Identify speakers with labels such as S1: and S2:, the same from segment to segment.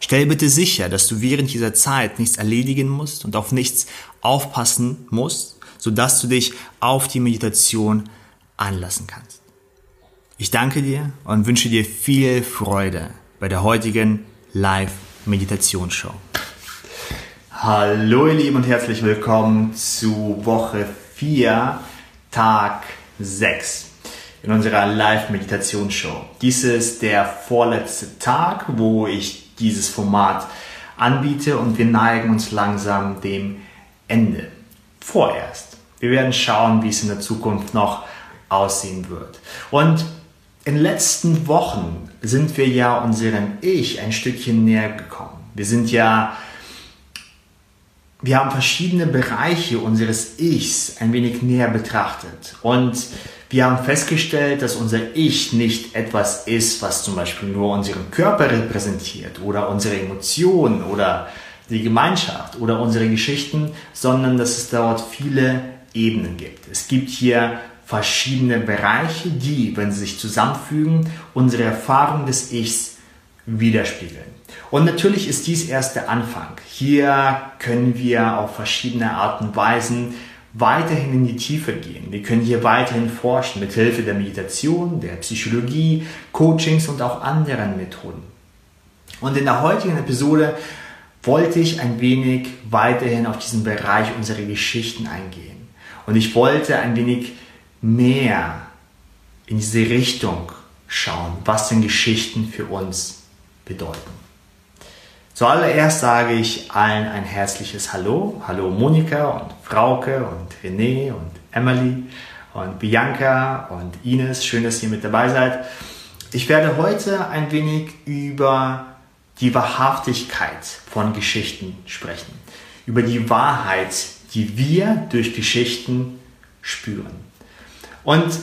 S1: Stell bitte sicher, dass du während dieser Zeit nichts erledigen musst und auf nichts aufpassen musst, sodass du dich auf die Meditation anlassen kannst. Ich danke dir und wünsche dir viel Freude bei der heutigen Live-Meditationsshow. Hallo ihr Lieben und herzlich willkommen zu Woche 4, Tag 6 in unserer Live-Meditationsshow. Dies ist der vorletzte Tag, wo ich dieses Format anbiete und wir neigen uns langsam dem Ende. Vorerst. Wir werden schauen, wie es in der Zukunft noch aussehen wird. Und in den letzten Wochen sind wir ja unserem Ich ein Stückchen näher gekommen. Wir sind ja, wir haben verschiedene Bereiche unseres Ichs ein wenig näher betrachtet. Und wir haben festgestellt, dass unser Ich nicht etwas ist, was zum Beispiel nur unseren Körper repräsentiert oder unsere Emotionen oder die Gemeinschaft oder unsere Geschichten, sondern dass es dort viele Ebenen gibt. Es gibt hier verschiedene Bereiche, die, wenn sie sich zusammenfügen, unsere Erfahrung des Ichs widerspiegeln. Und natürlich ist dies erst der Anfang. Hier können wir auf verschiedene Arten und Weisen weiterhin in die Tiefe gehen. Wir können hier weiterhin forschen mit Hilfe der Meditation, der Psychologie, Coachings und auch anderen Methoden. Und in der heutigen Episode wollte ich ein wenig weiterhin auf diesen Bereich unserer Geschichten eingehen. Und ich wollte ein wenig mehr in diese Richtung schauen, was denn Geschichten für uns bedeuten. Zuallererst sage ich allen ein herzliches Hallo. Hallo Monika und Frauke und René und Emily und Bianca und Ines. Schön, dass ihr mit dabei seid. Ich werde heute ein wenig über die Wahrhaftigkeit von Geschichten sprechen. Über die Wahrheit, die wir durch Geschichten spüren. Und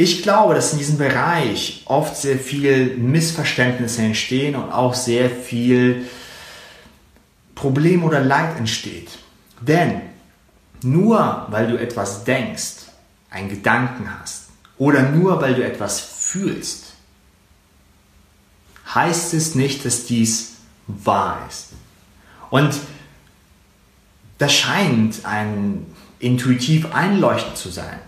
S1: ich glaube, dass in diesem Bereich oft sehr viel Missverständnisse entstehen und auch sehr viel Problem oder Leid entsteht. Denn nur weil du etwas denkst, einen Gedanken hast oder nur weil du etwas fühlst, heißt es nicht, dass dies wahr ist. Und das scheint ein intuitiv einleuchtend zu sein.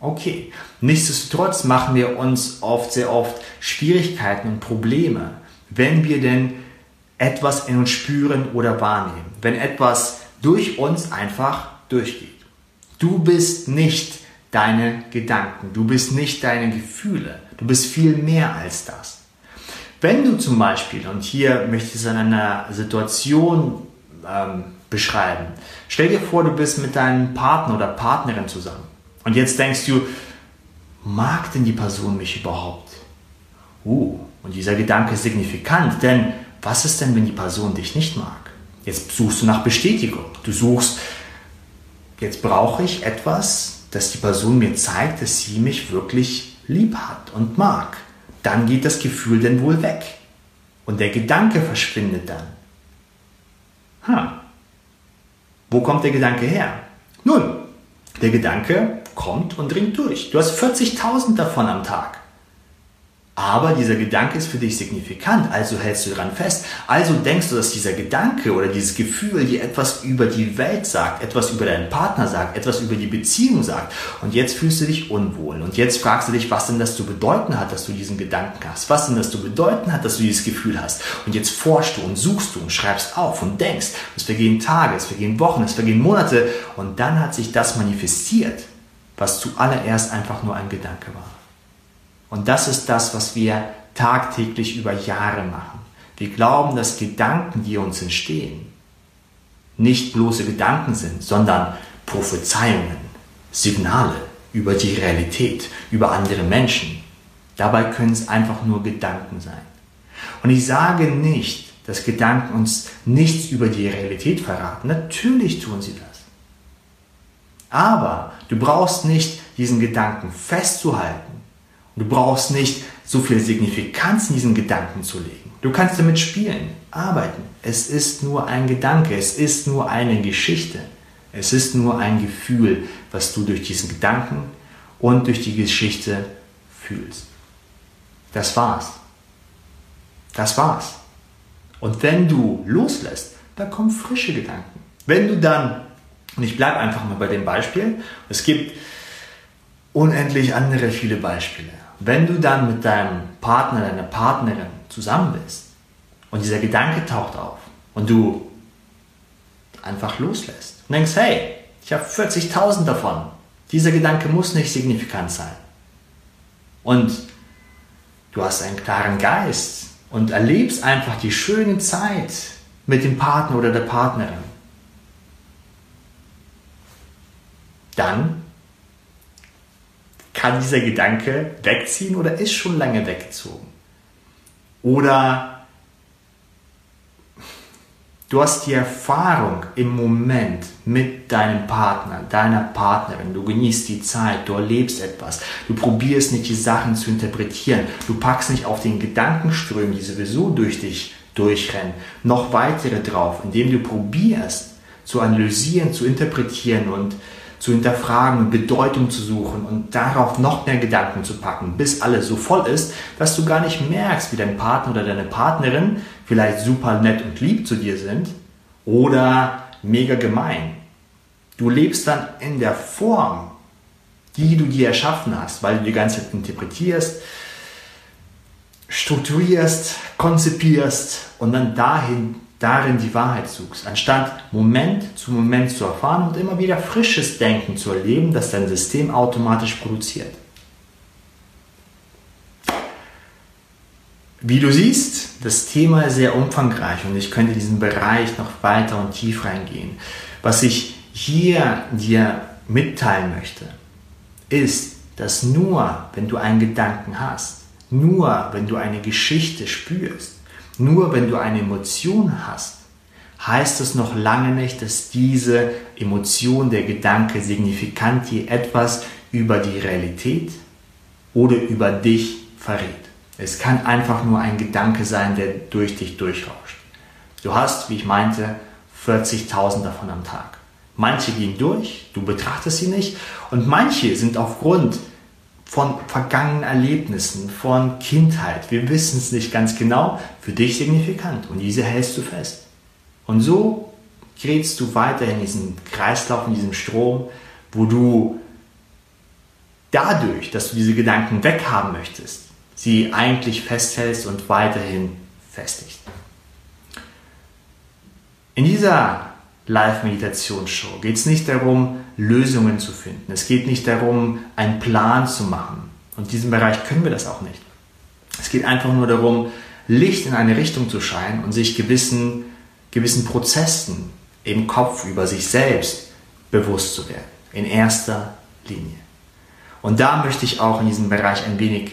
S1: Okay. Nichtsdestotrotz machen wir uns oft, sehr oft Schwierigkeiten und Probleme, wenn wir denn etwas in uns spüren oder wahrnehmen. Wenn etwas durch uns einfach durchgeht. Du bist nicht deine Gedanken, du bist nicht deine Gefühle, du bist viel mehr als das. Wenn du zum Beispiel, und hier möchte ich es an einer Situation ähm, beschreiben, stell dir vor, du bist mit deinem Partner oder Partnerin zusammen und jetzt denkst du, mag denn die Person mich überhaupt? Uh, und dieser Gedanke ist signifikant, denn was ist denn, wenn die Person dich nicht mag? Jetzt suchst du nach Bestätigung. Du suchst, jetzt brauche ich etwas, dass die Person mir zeigt, dass sie mich wirklich lieb hat und mag. Dann geht das Gefühl denn wohl weg. Und der Gedanke verschwindet dann. Ha. Wo kommt der Gedanke her? Nun, der Gedanke kommt und dringt durch. Du hast 40.000 davon am Tag. Aber dieser Gedanke ist für dich signifikant, also hältst du daran fest. Also denkst du, dass dieser Gedanke oder dieses Gefühl dir etwas über die Welt sagt, etwas über deinen Partner sagt, etwas über die Beziehung sagt. Und jetzt fühlst du dich unwohl. Und jetzt fragst du dich, was denn das zu bedeuten hat, dass du diesen Gedanken hast. Was denn das zu bedeuten hat, dass du dieses Gefühl hast. Und jetzt forschst du und suchst du und schreibst auf und denkst. Es vergehen Tage, es vergehen Wochen, es vergehen Monate. Und dann hat sich das manifestiert, was zuallererst einfach nur ein Gedanke war. Und das ist das, was wir tagtäglich über Jahre machen. Wir glauben, dass Gedanken, die uns entstehen, nicht bloße Gedanken sind, sondern Prophezeiungen, Signale über die Realität, über andere Menschen. Dabei können es einfach nur Gedanken sein. Und ich sage nicht, dass Gedanken uns nichts über die Realität verraten. Natürlich tun sie das. Aber du brauchst nicht diesen Gedanken festzuhalten. Du brauchst nicht so viel Signifikanz in diesen Gedanken zu legen. Du kannst damit spielen, arbeiten. Es ist nur ein Gedanke, es ist nur eine Geschichte. Es ist nur ein Gefühl, was du durch diesen Gedanken und durch die Geschichte fühlst. Das war's. Das war's. Und wenn du loslässt, dann kommen frische Gedanken. Wenn du dann, und ich bleibe einfach mal bei dem Beispiel, es gibt unendlich andere viele Beispiele. Wenn du dann mit deinem Partner, deiner Partnerin zusammen bist und dieser Gedanke taucht auf und du einfach loslässt und denkst, hey, ich habe 40.000 davon. Dieser Gedanke muss nicht signifikant sein. Und du hast einen klaren Geist und erlebst einfach die schöne Zeit mit dem Partner oder der Partnerin. Dann kann dieser Gedanke wegziehen oder ist schon lange weggezogen. Oder Du hast die Erfahrung im Moment mit deinem Partner, deiner Partnerin. Du genießt die Zeit, du erlebst etwas. Du probierst nicht die Sachen zu interpretieren. Du packst nicht auf den Gedankenströmen, die sowieso durch dich durchrennen, noch weitere drauf, indem du probierst zu analysieren, zu interpretieren und zu hinterfragen Bedeutung zu suchen und darauf noch mehr Gedanken zu packen, bis alles so voll ist, dass du gar nicht merkst, wie dein Partner oder deine Partnerin vielleicht super nett und lieb zu dir sind oder mega gemein. Du lebst dann in der Form, die du dir erschaffen hast, weil du die ganze Zeit interpretierst, strukturierst, konzipierst und dann dahin darin die Wahrheit suchst, anstatt Moment zu Moment zu erfahren und immer wieder frisches Denken zu erleben, das dein System automatisch produziert. Wie du siehst, das Thema ist sehr umfangreich und ich könnte diesen Bereich noch weiter und tief reingehen. Was ich hier dir mitteilen möchte, ist, dass nur wenn du einen Gedanken hast, nur wenn du eine Geschichte spürst, nur wenn du eine Emotion hast, heißt es noch lange nicht, dass diese Emotion, der Gedanke signifikant dir etwas über die Realität oder über dich verrät. Es kann einfach nur ein Gedanke sein, der durch dich durchrauscht. Du hast, wie ich meinte, 40.000 davon am Tag. Manche gehen durch, du betrachtest sie nicht und manche sind aufgrund von vergangenen Erlebnissen, von Kindheit. Wir wissen es nicht ganz genau, für dich signifikant und diese hältst du fest. Und so gerätst du weiter in diesen Kreislauf, in diesem Strom, wo du dadurch, dass du diese Gedanken weghaben möchtest, sie eigentlich festhältst und weiterhin festigst. In dieser Live-Meditationsshow geht es nicht darum, Lösungen zu finden. Es geht nicht darum, einen Plan zu machen. Und in diesem Bereich können wir das auch nicht. Es geht einfach nur darum, Licht in eine Richtung zu scheinen und sich gewissen, gewissen Prozessen im Kopf über sich selbst bewusst zu werden. In erster Linie. Und da möchte ich auch in diesem Bereich ein wenig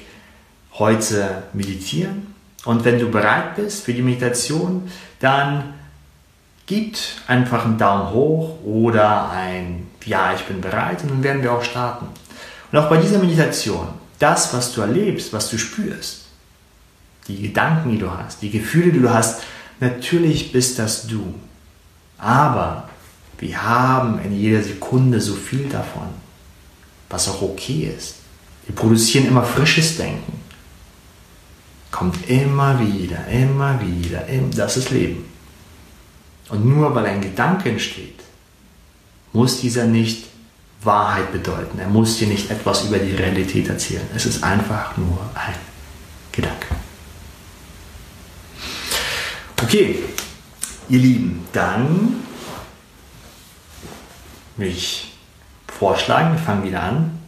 S1: heute meditieren. Und wenn du bereit bist für die Meditation, dann gibt einfach einen Daumen hoch oder ein Ja, ich bin bereit und dann werden wir auch starten. Und auch bei dieser Meditation, das, was du erlebst, was du spürst, die Gedanken, die du hast, die Gefühle, die du hast, natürlich bist das du. Aber wir haben in jeder Sekunde so viel davon, was auch okay ist. Wir produzieren immer frisches Denken. Kommt immer wieder, immer wieder, das ist Leben. Und nur weil ein Gedanke entsteht, muss dieser nicht Wahrheit bedeuten. Er muss dir nicht etwas über die Realität erzählen. Es ist einfach nur ein Gedanke. Okay, ihr Lieben, dann will ich vorschlagen, wir fangen wieder an.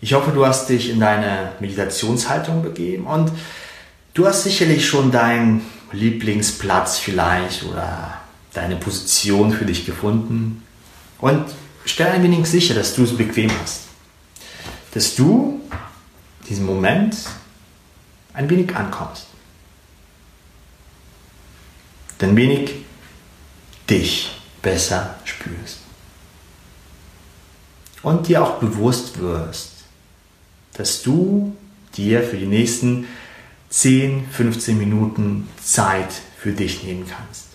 S1: Ich hoffe, du hast dich in deine Meditationshaltung begeben und du hast sicherlich schon dein Lieblingsplatz vielleicht oder deine Position für dich gefunden. Und stell ein wenig sicher, dass du es bequem hast. Dass du diesen Moment ein wenig ankommst. denn wenig dich besser spürst. Und dir auch bewusst wirst, dass du dir für die nächsten 10, 15 Minuten Zeit für dich nehmen kannst.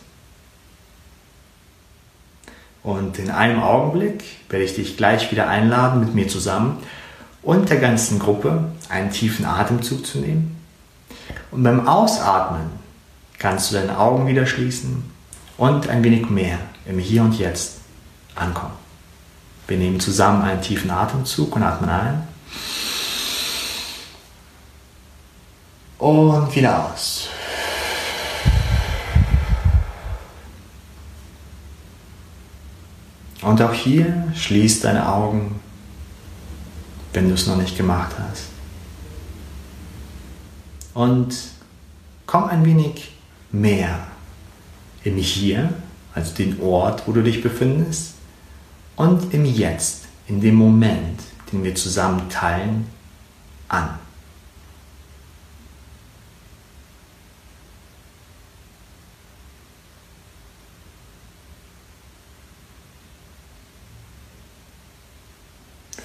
S1: Und in einem Augenblick werde ich dich gleich wieder einladen, mit mir zusammen und der ganzen Gruppe einen tiefen Atemzug zu nehmen. Und beim Ausatmen kannst du deine Augen wieder schließen und ein wenig mehr im Hier und Jetzt ankommen. Wir nehmen zusammen einen tiefen Atemzug und atmen ein. Und wieder aus. Und auch hier schließ deine Augen, wenn du es noch nicht gemacht hast. Und komm ein wenig mehr im Hier, also den Ort, wo du dich befindest, und im Jetzt, in dem Moment, den wir zusammen teilen, an.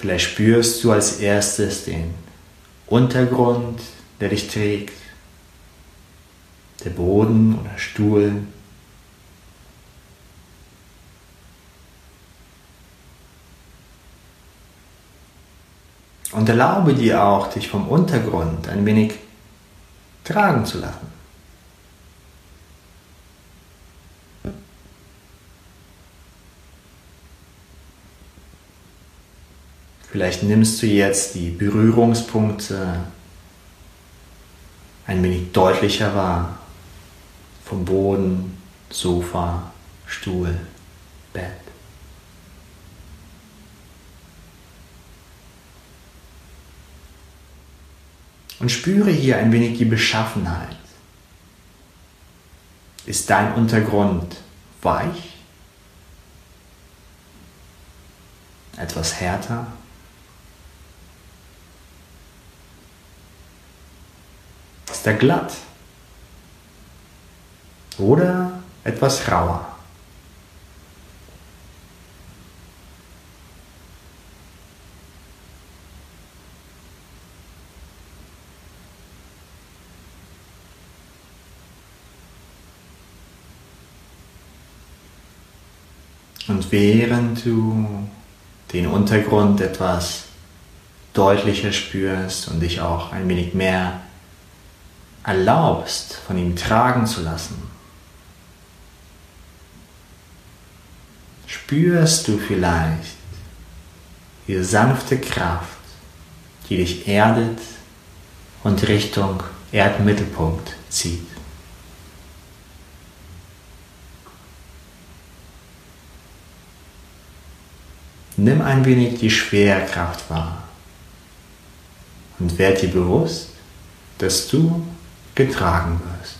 S1: Vielleicht spürst du als erstes den Untergrund, der dich trägt, der Boden oder Stuhl. Und erlaube dir auch, dich vom Untergrund ein wenig tragen zu lassen. Vielleicht nimmst du jetzt die Berührungspunkte ein wenig deutlicher wahr. Vom Boden, Sofa, Stuhl, Bett. Und spüre hier ein wenig die Beschaffenheit. Ist dein Untergrund weich? Etwas härter? Er glatt? Oder etwas rauer? Und während du den Untergrund etwas deutlicher spürst und dich auch ein wenig mehr erlaubst, von ihm tragen zu lassen, spürst du vielleicht die sanfte Kraft, die dich erdet und Richtung Erdmittelpunkt zieht. Nimm ein wenig die Schwerkraft wahr und werd dir bewusst, dass du getragen wirst.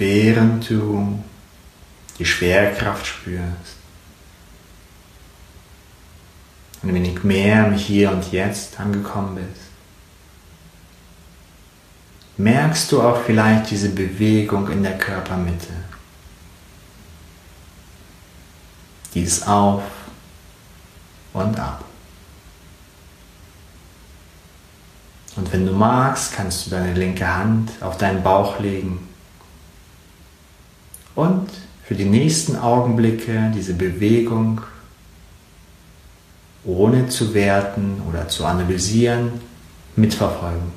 S1: Du die Schwerkraft spürst, ein wenig mehr im Hier und Jetzt angekommen bist, merkst du auch vielleicht diese Bewegung in der Körpermitte. Dieses Auf und Ab. Und wenn du magst, kannst du deine linke Hand auf deinen Bauch legen und für die nächsten Augenblicke diese Bewegung ohne zu werten oder zu analysieren mitverfolgen.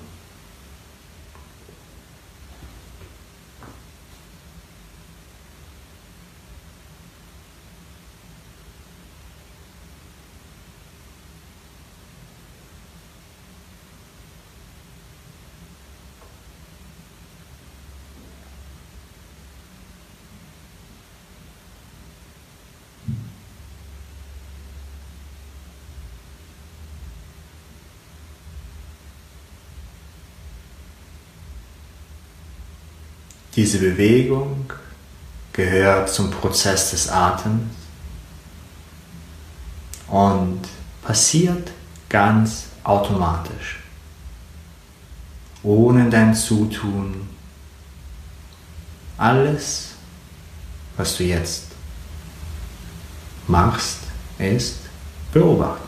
S1: Diese Bewegung gehört zum Prozess des Atems und passiert ganz automatisch, ohne dein Zutun. Alles, was du jetzt machst, ist beobachten.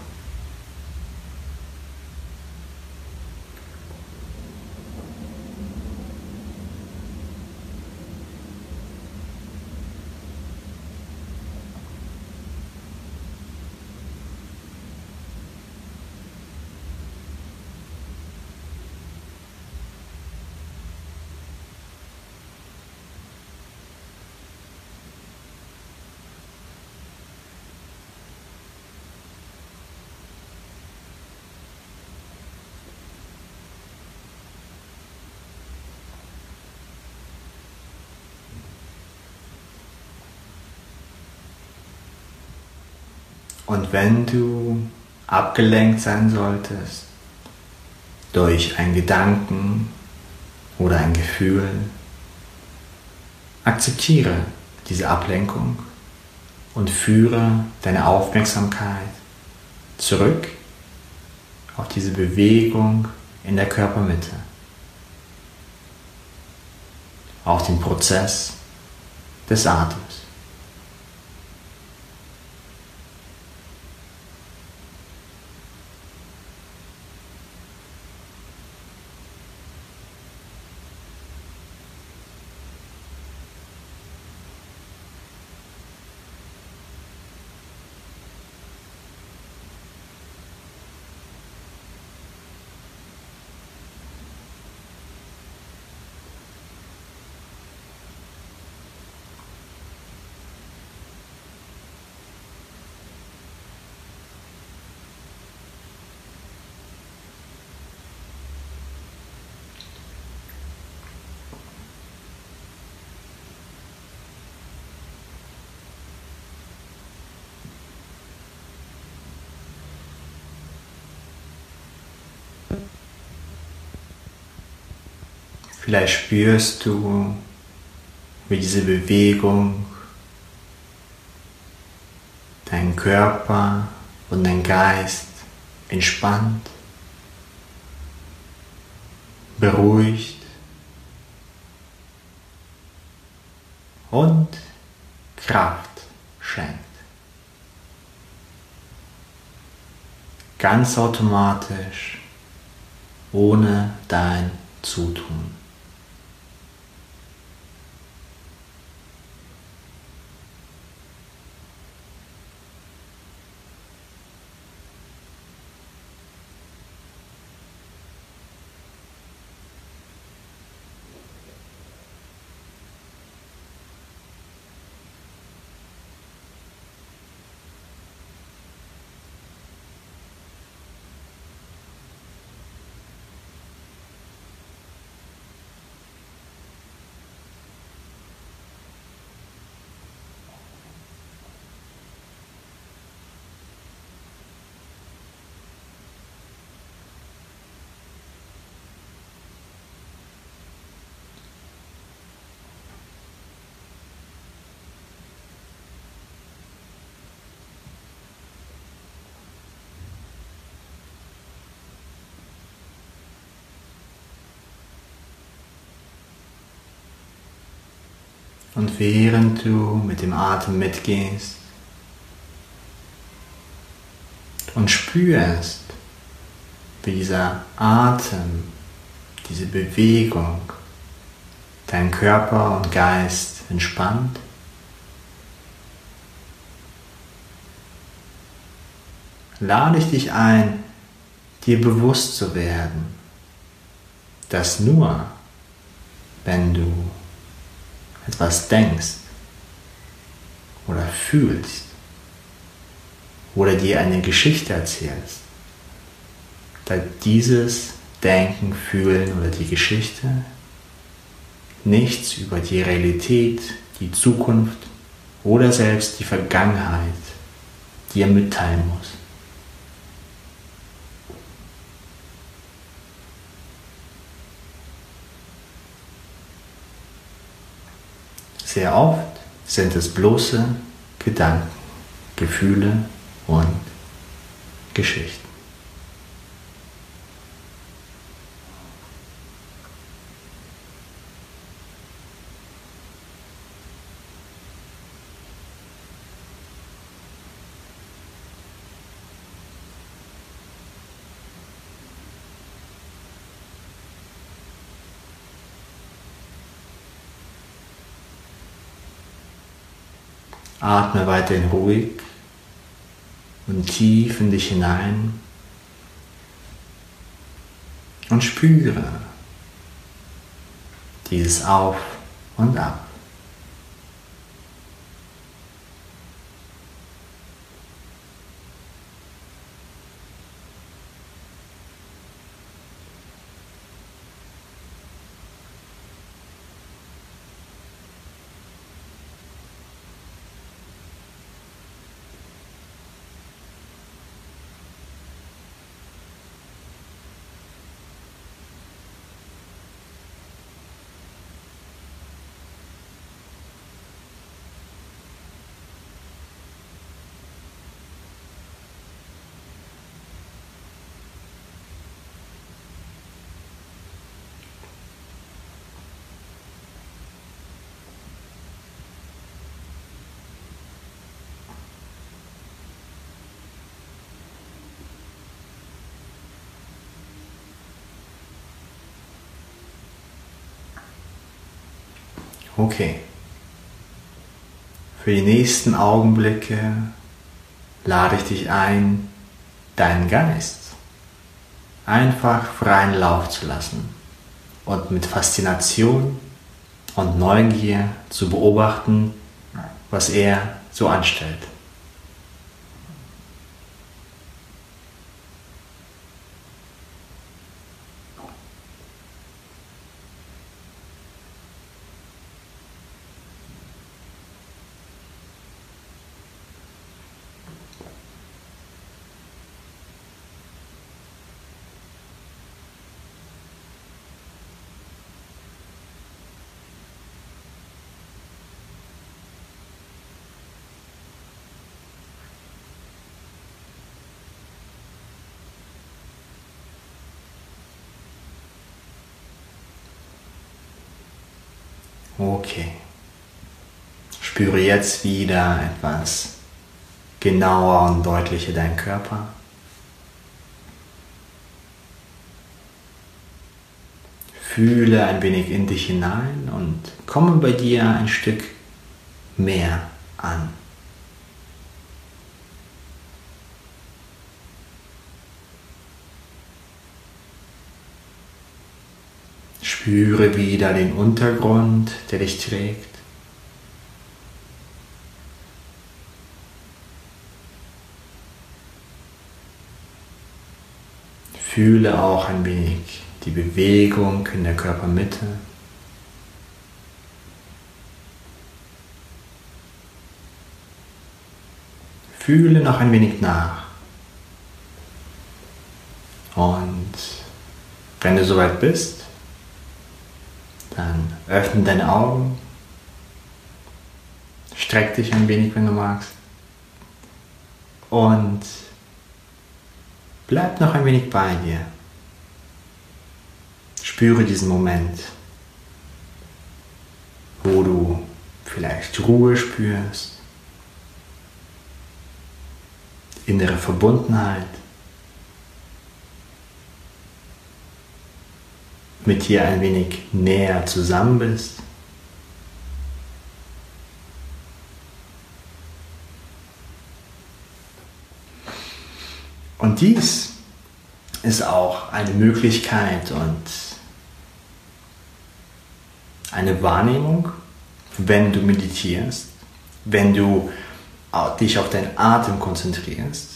S1: Und wenn du abgelenkt sein solltest durch einen Gedanken oder ein Gefühl, akzeptiere diese Ablenkung und führe deine Aufmerksamkeit zurück auf diese Bewegung in der Körpermitte, auf den Prozess des Atems. Vielleicht spürst du, wie diese Bewegung deinen Körper und deinen Geist entspannt, beruhigt und Kraft schenkt. Ganz automatisch, ohne dein Zutun. Und während du mit dem Atem mitgehst und spürst, wie dieser Atem, diese Bewegung deinen Körper und Geist entspannt, lade ich dich ein, dir bewusst zu werden, dass nur wenn du etwas denkst oder fühlst oder dir eine Geschichte erzählst, da dieses Denken, Fühlen oder die Geschichte nichts über die Realität, die Zukunft oder selbst die Vergangenheit dir mitteilen muss. Sehr oft sind es bloße Gedanken, Gefühle und Geschichten. Atme weiterhin ruhig und tief in dich hinein und spüre dieses Auf und Ab. Okay. Für die nächsten Augenblicke lade ich dich ein, deinen Geist einfach freien Lauf zu lassen und mit Faszination und Neugier zu beobachten, was er so anstellt. Okay. Spüre jetzt wieder etwas genauer und deutlicher deinen Körper. Fühle ein wenig in dich hinein und komme bei dir ein Stück mehr an. Spüre wieder den Untergrund, der dich trägt. Fühle auch ein wenig die Bewegung in der Körpermitte. Fühle noch ein wenig nach. Und wenn du soweit bist, öffne deine Augen. Streck dich ein wenig, wenn du magst. Und bleib noch ein wenig bei dir. Spüre diesen Moment, wo du vielleicht Ruhe spürst, innere Verbundenheit. Mit dir ein wenig näher zusammen bist. Und dies ist auch eine Möglichkeit und eine Wahrnehmung, wenn du meditierst, wenn du dich auf deinen Atem konzentrierst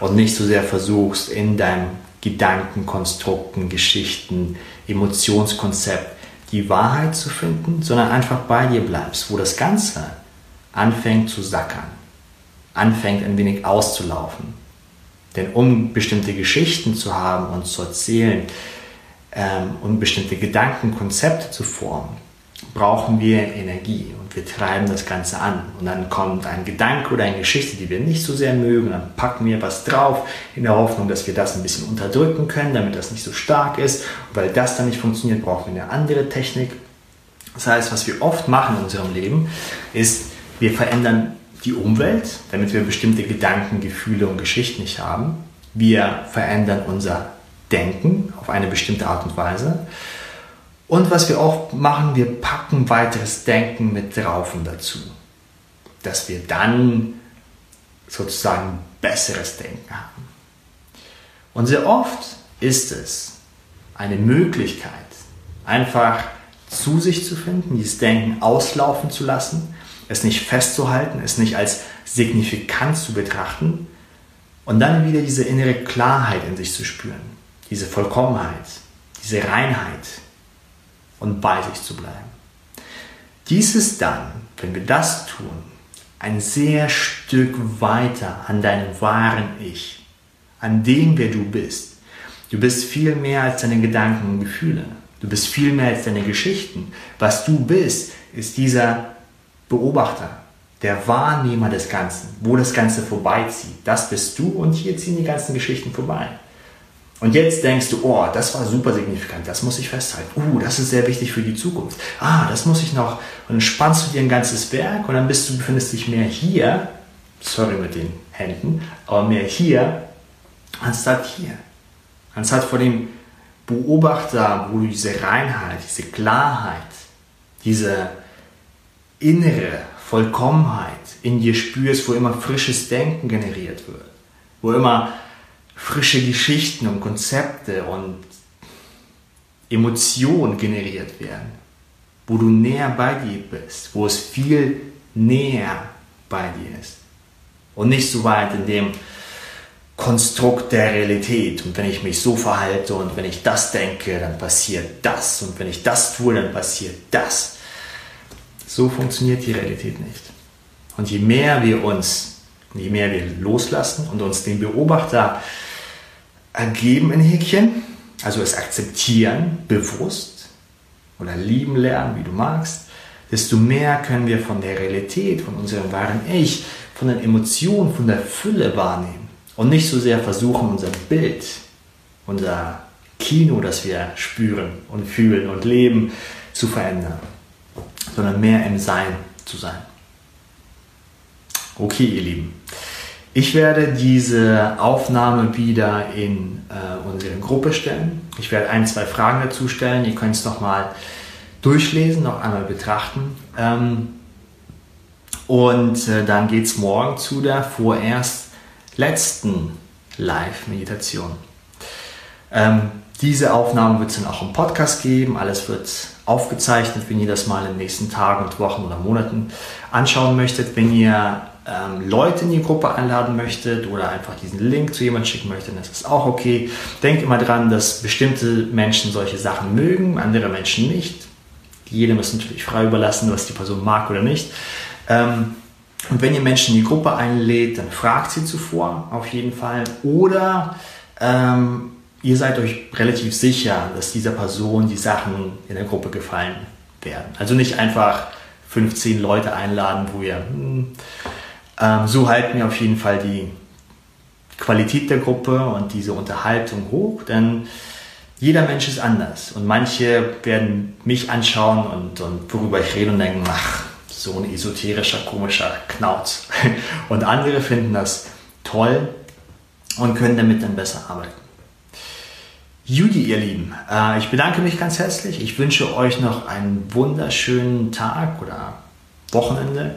S1: und nicht so sehr versuchst, in deinem Gedankenkonstrukten, Geschichten, Emotionskonzept die Wahrheit zu finden, sondern einfach bei dir bleibst, wo das Ganze anfängt zu sackern, anfängt ein wenig auszulaufen. Denn um bestimmte Geschichten zu haben und zu erzählen, ähm, um bestimmte Gedankenkonzepte zu formen, brauchen wir Energie und wir treiben das Ganze an. Und dann kommt ein Gedanke oder eine Geschichte, die wir nicht so sehr mögen, dann packen wir was drauf in der Hoffnung, dass wir das ein bisschen unterdrücken können, damit das nicht so stark ist. Und weil das dann nicht funktioniert, brauchen wir eine andere Technik. Das heißt, was wir oft machen in unserem Leben, ist, wir verändern die Umwelt, damit wir bestimmte Gedanken, Gefühle und Geschichten nicht haben. Wir verändern unser Denken auf eine bestimmte Art und Weise. Und was wir auch machen, wir packen weiteres Denken mit drauf und dazu, dass wir dann sozusagen besseres Denken haben. Und sehr oft ist es eine Möglichkeit, einfach zu sich zu finden, dieses Denken auslaufen zu lassen, es nicht festzuhalten, es nicht als signifikant zu betrachten und dann wieder diese innere Klarheit in sich zu spüren, diese Vollkommenheit, diese Reinheit, und bei sich zu bleiben. Dies ist dann, wenn wir das tun, ein sehr Stück weiter an deinem wahren Ich, an dem, wer du bist. Du bist viel mehr als deine Gedanken und Gefühle. Du bist viel mehr als deine Geschichten. Was du bist, ist dieser Beobachter, der Wahrnehmer des Ganzen, wo das Ganze vorbeizieht. Das bist du und hier ziehen die ganzen Geschichten vorbei. Und jetzt denkst du, oh, das war super signifikant, das muss ich festhalten. Uh, das ist sehr wichtig für die Zukunft. Ah, das muss ich noch. Und dann spannst du dir ein ganzes Werk und dann bist du, befindest dich mehr hier, sorry mit den Händen, aber mehr hier, anstatt hier. Anstatt vor dem Beobachter, wo du diese Reinheit, diese Klarheit, diese innere Vollkommenheit in dir spürst, wo immer frisches Denken generiert wird, wo immer frische Geschichten und Konzepte und Emotionen generiert werden, wo du näher bei dir bist, wo es viel näher bei dir ist und nicht so weit in dem Konstrukt der Realität. Und wenn ich mich so verhalte und wenn ich das denke, dann passiert das. Und wenn ich das tue, dann passiert das. So funktioniert die Realität nicht. Und je mehr wir uns, je mehr wir loslassen und uns den Beobachter ergeben in Häkchen, also es akzeptieren, bewusst oder lieben lernen, wie du magst, desto mehr können wir von der Realität, von unserem wahren Ich, von den Emotionen, von der Fülle wahrnehmen und nicht so sehr versuchen, unser Bild, unser Kino, das wir spüren und fühlen und leben, zu verändern, sondern mehr im Sein zu sein. Okay, ihr Lieben. Ich werde diese Aufnahme wieder in äh, unsere Gruppe stellen. Ich werde ein, zwei Fragen dazu stellen. Ihr könnt es nochmal durchlesen, noch einmal betrachten. Ähm, und äh, dann geht es morgen zu der vorerst letzten Live-Meditation. Ähm, diese Aufnahme wird es dann auch im Podcast geben. Alles wird aufgezeichnet, wenn ihr das mal in den nächsten Tagen und Wochen oder Monaten anschauen möchtet. Wenn ihr ähm, Leute in die Gruppe einladen möchtet oder einfach diesen Link zu jemandem schicken möchtet, dann ist das auch okay. Denkt immer dran, dass bestimmte Menschen solche Sachen mögen, andere Menschen nicht. Jedem ist natürlich frei überlassen, was die Person mag oder nicht. Ähm, und wenn ihr Menschen in die Gruppe einlädt, dann fragt sie zuvor auf jeden Fall. Oder ähm, ihr seid euch relativ sicher, dass dieser Person die Sachen in der Gruppe gefallen werden. Also nicht einfach 15 Leute einladen, wo ihr hm, ähm, so halten wir auf jeden Fall die Qualität der Gruppe und diese Unterhaltung hoch, denn jeder Mensch ist anders und manche werden mich anschauen und, und worüber ich rede und denken, ach, so ein esoterischer, komischer Knauz. Und andere finden das toll und können damit dann besser arbeiten. Judy, ihr Lieben, äh, ich bedanke mich ganz herzlich. Ich wünsche euch noch einen wunderschönen Tag oder Wochenende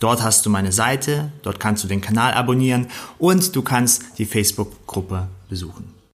S1: Dort hast du meine Seite, dort kannst du den Kanal abonnieren und du kannst die Facebook-Gruppe besuchen.